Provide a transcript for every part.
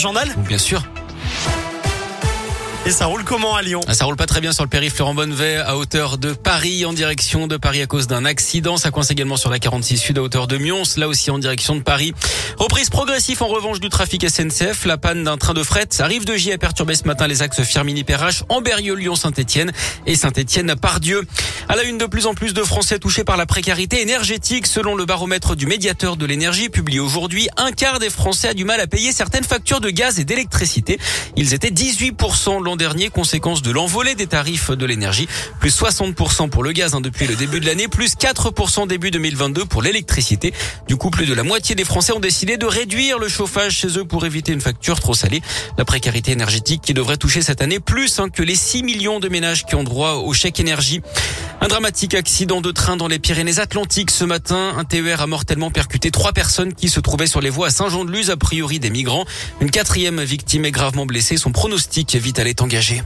Journal? Bien sûr. Et ça roule comment à Lyon Ah, Ça roule pas très bien sur le périph' Laurent Bonnevet à hauteur de Paris en direction de Paris à cause d'un accident. Ça coince également sur la 46 Sud à hauteur de Mions, là aussi en direction de Paris. Reprise progressive en revanche du trafic SNCF. La panne d'un train de fret arrive de J à perturber ce matin les axes Firmini-Perrache, Amberieu, Lyon, Saint-Etienne et Saint-Etienne Pardieu. À la une de plus en plus de Français touchés par la précarité énergétique selon le baromètre du médiateur de l'énergie publié aujourd'hui. Un quart des Français a du mal à payer certaines factures de gaz et d'électricité. Ils étaient 18% l'an dernier, conséquence de l'envolée des tarifs de l'énergie. Plus 60% pour le gaz hein, depuis le début de l'année, plus 4% début 2022 pour l'électricité. Du coup, plus de la moitié des Français ont décidé de réduire le chauffage chez eux pour éviter une facture trop salée. La précarité énergétique qui devrait toucher cette année plus hein, que les 6 millions de ménages qui ont droit au chèque énergie. Un dramatique accident de train dans les Pyrénées-Atlantiques ce matin. Un TER a mortellement percuté trois personnes qui se trouvaient sur les voies à Saint-Jean-de-Luz, a priori des migrants. Une quatrième victime est gravement blessée. Son pronostic vital engagé.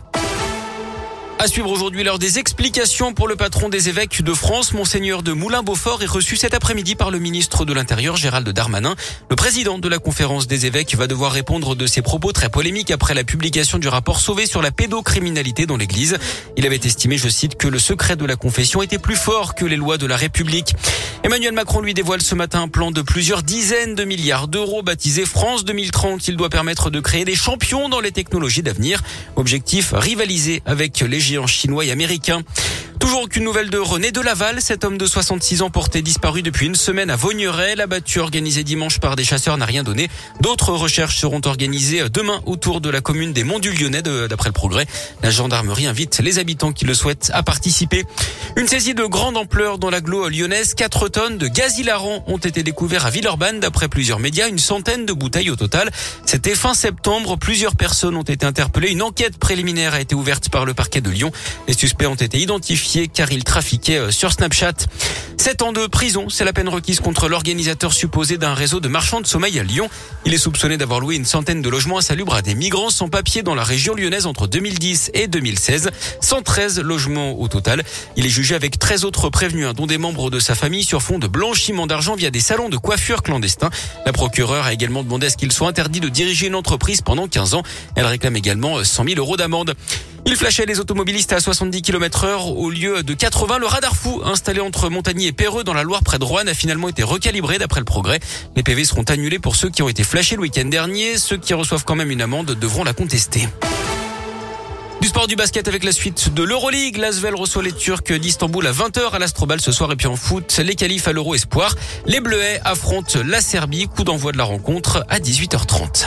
À suivre aujourd'hui l'heure des explications pour le patron des évêques de France, Monseigneur de Moulin-Beaufort, est reçu cet après-midi par le ministre de l'Intérieur, Gérald Darmanin. Le président de la conférence des évêques va devoir répondre de ses propos très polémiques après la publication du rapport Sauvé sur la pédocriminalité dans l'église. Il avait estimé, je cite, que le secret de la confession était plus fort que les lois de la République. Emmanuel Macron lui dévoile ce matin un plan de plusieurs dizaines de milliards d'euros baptisé France 2030. Il doit permettre de créer des champions dans les technologies d'avenir. Objectif, rivaliser avec les géants chinois et américains. Toujours aucune nouvelle de René de Laval, cet homme de 66 ans porté disparu depuis une semaine à Vaugneray. La battue organisée dimanche par des chasseurs n'a rien donné. D'autres recherches seront organisées demain autour de la commune des Monts du Lyonnais, d'après le progrès. La gendarmerie invite les habitants qui le souhaitent à participer. Une saisie de grande ampleur dans l'agglo lyonnaise. 4 tonnes de gaz hilarant ont été découvertes à Villeurbanne. D'après plusieurs médias, une centaine de bouteilles au total. C'était fin septembre. Plusieurs personnes ont été interpellées. Une enquête préliminaire a été ouverte par le parquet de Lyon. Les suspects ont été identifiés car il trafiquait sur Snapchat. 7 ans de prison, c'est la peine requise contre l'organisateur supposé d'un réseau de marchands de sommeil à Lyon. Il est soupçonné d'avoir loué une centaine de logements insalubres à des migrants sans papier dans la région lyonnaise entre 2010 et 2016. 113 logements au total. Il est jugé avec 13 autres prévenus, dont des membres de sa famille sur fond de blanchiment d'argent via des salons de coiffure clandestins. La procureure a également demandé à ce qu'il soit interdit de diriger une entreprise pendant 15 ans. Elle réclame également 100 000 euros d'amende. Il flashait les automobilistes à 70 km heure au lieu de 80. Le radar fou installé entre Montagny et Péreux dans la Loire près de Rouen a finalement été recalibré d'après le progrès. Les PV seront annulés pour ceux qui ont été flashés le week-end dernier. Ceux qui reçoivent quand même une amende devront la contester. Du sport du basket avec la suite de l'Euroleague. L'Asvel reçoit les Turcs d'Istanbul à 20h à l'Astrobal ce soir et puis en foot, les qualifs à l'Euro Espoir. Les Bleuets affrontent la Serbie. Coup d'envoi de la rencontre à 18h30.